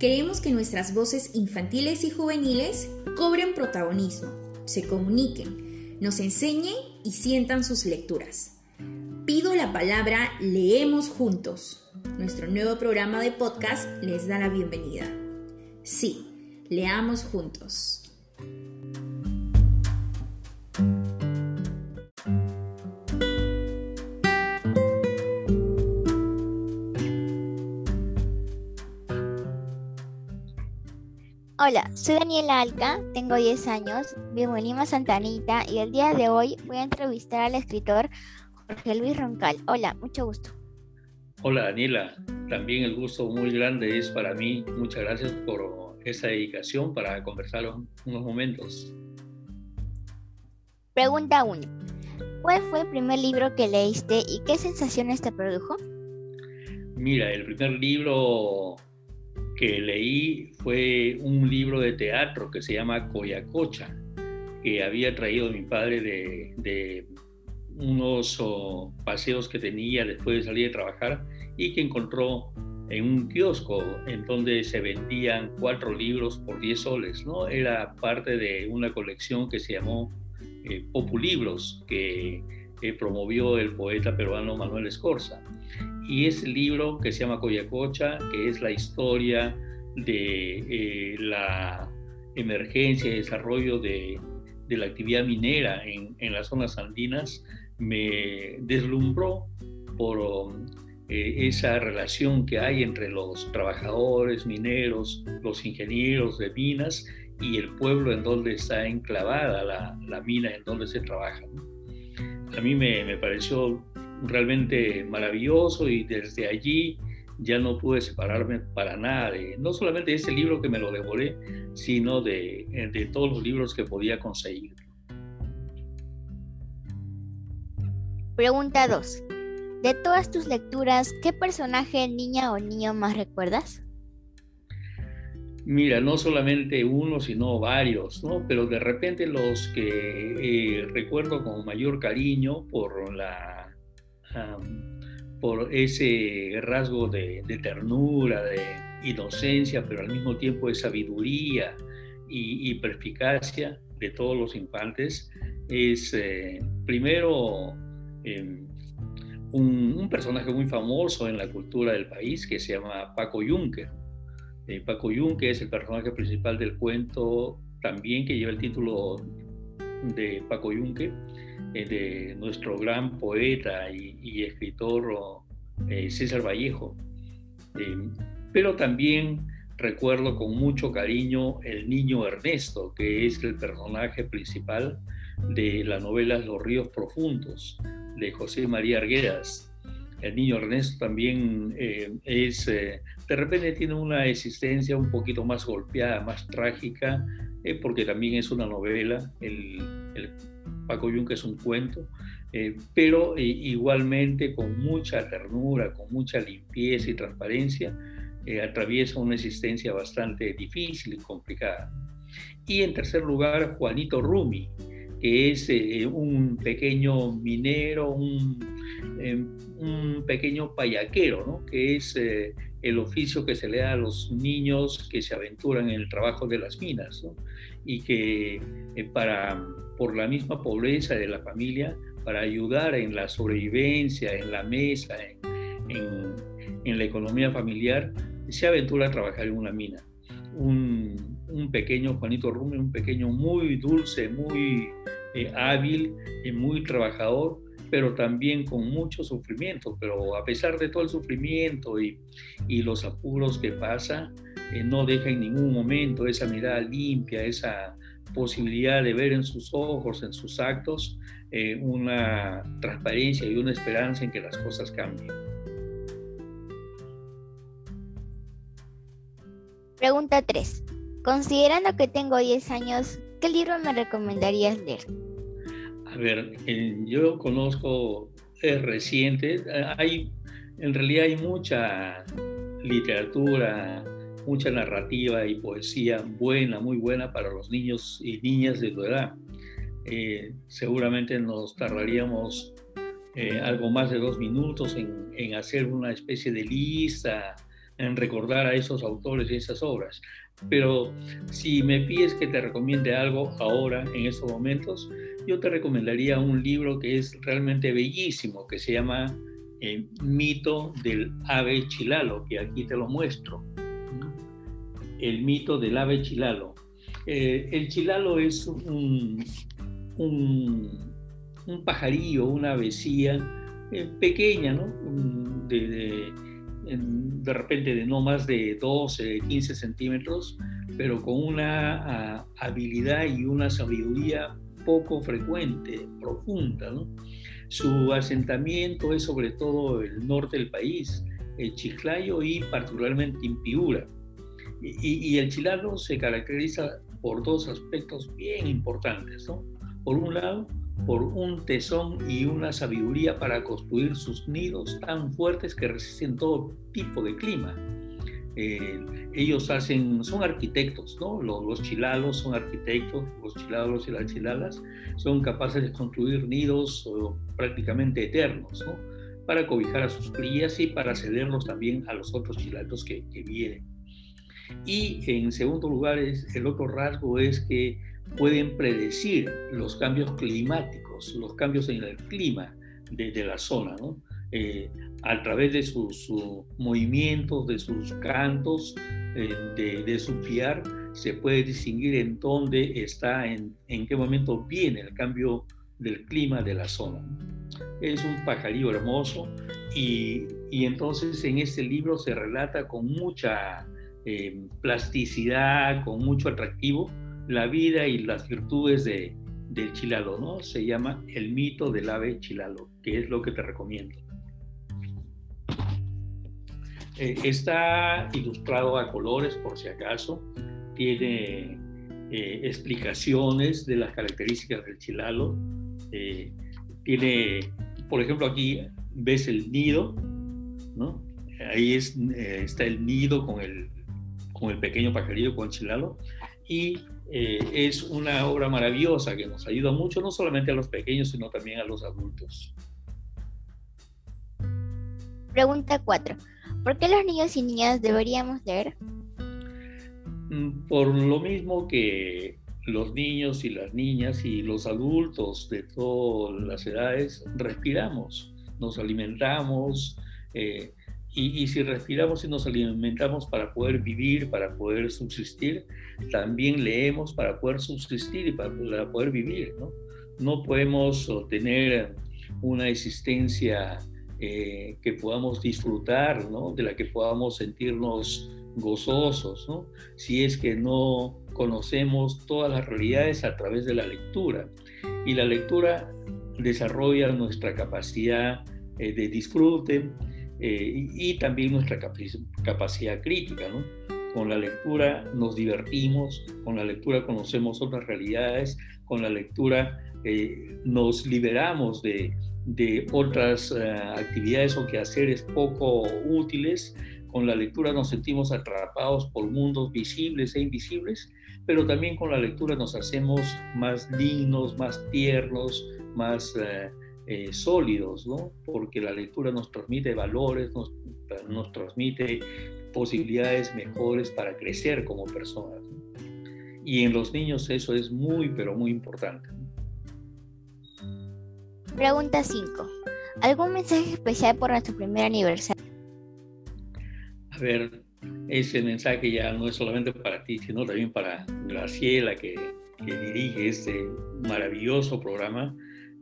Queremos que nuestras voces infantiles y juveniles cobren protagonismo, se comuniquen, nos enseñen y sientan sus lecturas. Pido la palabra Leemos Juntos. Nuestro nuevo programa de podcast les da la bienvenida. Sí, leamos juntos. Hola, soy Daniela Alca, tengo 10 años, vivo en Lima, Santa Anita y el día de hoy voy a entrevistar al escritor Jorge Luis Roncal. Hola, mucho gusto. Hola Daniela, también el gusto muy grande es para mí. Muchas gracias por esta dedicación para conversar unos momentos. Pregunta 1. ¿Cuál fue el primer libro que leíste y qué sensaciones te produjo? Mira, el primer libro que leí fue un libro de teatro que se llama Coyacocha, que había traído mi padre de, unos oh, paseos que tenía después de salir de trabajar y que encontró en un kiosco en donde se vendían cuatro libros por 10 soles, ¿no? Era parte de una colección que se llamó eh, Populibros, que promovió el poeta peruano Manuel Escorza y ese libro que se llama Coyacocha, que es la historia de eh, la emergencia y desarrollo de, la actividad minera en, las zonas andinas, me deslumbró por eh, esa relación que hay entre los trabajadores mineros, los ingenieros de minas y el pueblo en donde está enclavada la, mina, en donde se trabaja. A mí me, me pareció realmente maravilloso y desde allí ya no pude separarme para nada, no solamente de ese libro que me lo devoré, sino de, de todos los libros que podía conseguir. Pregunta 2. De todas tus lecturas, ¿qué personaje, niña o niño más recuerdas? Mira, no solamente uno, sino varios, ¿no? Pero de repente los que eh, recuerdo con mayor cariño por la por ese rasgo de, ternura, de inocencia, pero al mismo tiempo de sabiduría y, perspicacia de todos los infantes, es eh, primero em, un, personaje muy famoso en la cultura del país que se llama Paco Yunque. Eh, Paco Yunque es el personaje principal del cuento también que lleva el título de Paco Yunque eh, de nuestro gran poeta y, escritor eh, César Vallejo. Eh, pero también recuerdo con mucho cariño el niño Ernesto, que es el personaje principal de la novela Los ríos profundos de José María Arguedas. El niño Ernesto también es, de repente tiene una existencia un poquito más golpeada, más trágica, porque también es una novela. El, el Paco Yunque es un cuento, eh, pero eh, igualmente con mucha ternura, con mucha limpieza y transparencia, eh, atraviesa una existencia bastante difícil y complicada. Y en tercer lugar, Juanito Rumi, que es un pequeño minero, un, un pequeño payaquero, ¿no? que es el oficio que se le da a los niños que se aventuran en el trabajo de las minas y que para por la misma pobreza de la familia para ayudar en la sobrevivencia, en la mesa, en, la economía familiar, se aventura a trabajar en una mina. Un, pequeño Juanito Rumi, un pequeño muy dulce, muy eh, hábil y muy trabajador, pero también con mucho sufrimiento. Pero a pesar de todo el sufrimiento y, los apuros que pasa, eh, no deja en ningún momento esa mirada limpia, esa posibilidad de ver en sus ojos, en sus actos, eh, una transparencia y una esperanza en que las cosas cambien. Pregunta 3. Considerando que tengo 10 años, ¿qué libro me recomendarías leer? A ver, yo conozco, es reciente, hay, en realidad hay mucha literatura mucha narrativa y poesía buena, muy buena para los niños y niñas de tu edad. Eh, seguramente nos tardaríamos eh, algo más de dos minutos en, hacer una especie de lista en recordar a esos autores y esas obras. Pero si me pides que te recomiende algo ahora, en estos momentos, yo te recomendaría un libro que es realmente bellísimo, que se llama El mito del ave chilalo, que aquí te lo muestro. El mito del ave chilalo. Eh, el chilalo es un, un, pajarillo, una avecía eh, pequeña, ¿no? de de repente de no más de 12, 15 centímetros, pero con una ah, habilidad y una sabiduría poco frecuente, profunda. Su asentamiento es sobre todo el norte del país, el Chiclayo y particularmente Impiura. Y, y, el chilano se caracteriza por dos aspectos bien importantes. Por un lado, por un tesón y una sabiduría para construir sus nidos tan fuertes que resisten todo tipo de clima. Eh, ellos hacen, son arquitectos, ¿no? Los, chilalos son arquitectos, los chilalos y las chilalas son capaces de construir nidos prácticamente eternos, ¿no? Para cobijar a sus crías y para cederlos también a los otros chilalos que, que vienen. Y en segundo lugar, es, el otro rasgo es que pueden predecir los cambios climáticos, los cambios en el clima de, la zona, eh, a través de sus, movimientos, de sus cantos, eh, de, su fiar, se puede distinguir en dónde está, en, en, qué momento viene el cambio del clima de la zona. Es un pajarillo hermoso y, y entonces en este libro se relata con mucha eh, plasticidad, con mucho atractivo, la vida y las virtudes de, del chilalo, ¿no? Se llama El mito del ave chilalo, que es lo que te recomiendo. Eh, está ilustrado a colores, por si acaso. Tiene eh, explicaciones de las características del chilalo. Eh, tiene, por ejemplo, aquí ves el nido, ¿no? Ahí es, está el nido con el, con el pequeño pajarillo, con el chilalo. Y eh, es una obra maravillosa que nos ayuda mucho, no solamente a los pequeños, sino también a los adultos. Pregunta 4. ¿Por qué los niños y niñas deberíamos leer? Mm, por lo mismo que los niños y las niñas y los adultos de todas las edades respiramos, nos alimentamos, eh, y, si respiramos y nos alimentamos para poder vivir, para poder subsistir, también leemos para poder subsistir y para, poder vivir. ¿no? no podemos tener una existencia eh, que podamos disfrutar, ¿no? de la que podamos sentirnos gozosos, ¿no? si es que no conocemos todas las realidades a través de la lectura. Y la lectura desarrolla nuestra capacidad eh, de disfrute, eh, y, también nuestra capacidad crítica. ¿no? Con la lectura nos divertimos, con la lectura conocemos otras realidades, con la lectura eh, nos liberamos de, de otras eh, actividades o quehaceres poco útiles. Con la lectura nos sentimos atrapados por mundos visibles e invisibles, pero también con la lectura nos hacemos más dignos, más tiernos, más eh, sólidos, ¿no? porque la lectura nos transmite valores, nos, nos transmite posibilidades mejores para crecer como personas. Y en los niños eso es muy, pero muy importante. Pregunta 5. ¿Algún mensaje especial por nuestro primer aniversario? A ver, ese mensaje ya no es solamente para ti, sino también para Graciela, que, que dirige este maravilloso programa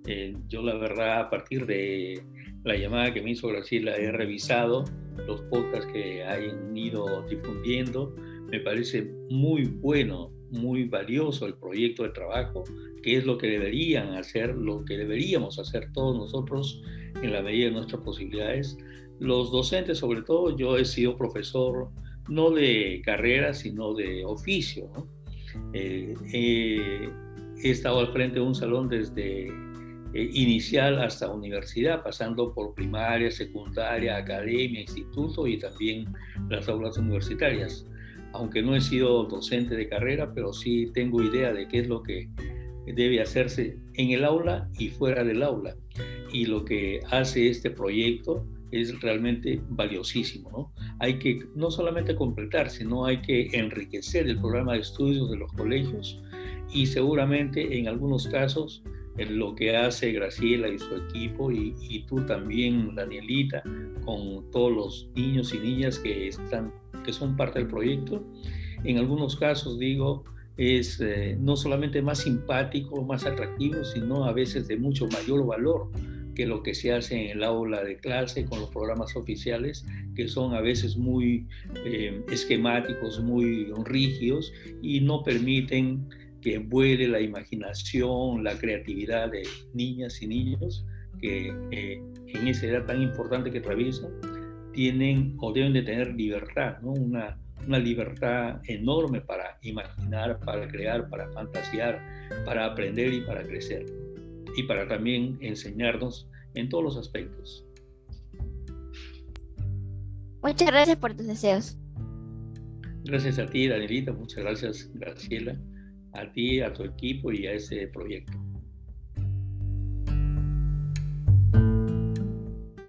eh, yo la verdad, a partir de la llamada que me hizo Graciela, he revisado los podcasts que han ido difundiendo. Me parece muy bueno, muy valioso el proyecto de trabajo, que es lo que deberían hacer, lo que deberíamos hacer todos nosotros en la medida de nuestras posibilidades. Los docentes, sobre todo, yo he sido profesor no de carrera, sino de oficio. Eh, he estado al frente de un salón desde eh, inicial hasta universidad, pasando por primaria, secundaria, academia, instituto y también las aulas universitarias. Aunque no he sido docente de carrera, pero sí tengo idea de qué es lo que debe hacerse en el aula y fuera del aula. Y lo que hace este proyecto es realmente valiosísimo. ¿no? Hay que no solamente completar, sino hay que enriquecer el programa de estudios de los colegios y seguramente en algunos casos lo que hace Graciela y su equipo y, y, tú también, Danielita, con todos los niños y niñas que, están, que son parte del proyecto. En algunos casos, digo, es eh, no solamente más simpático, más atractivo, sino a veces de mucho mayor valor que lo que se hace en el aula de clase con los programas oficiales, que son a veces muy eh, esquemáticos, muy rígidos y no permiten que vuele la imaginación, la creatividad de niñas y niños que eh, en esa edad tan importante que atraviesan tienen o deben de tener libertad, ¿no? una, una libertad enorme para imaginar, para crear, para fantasear, para aprender y para crecer y para también enseñarnos en todos los aspectos. Muchas gracias por tus deseos. Gracias a ti, Danielita, muchas gracias, Graciela, a ti, a tu equipo y a ese proyecto.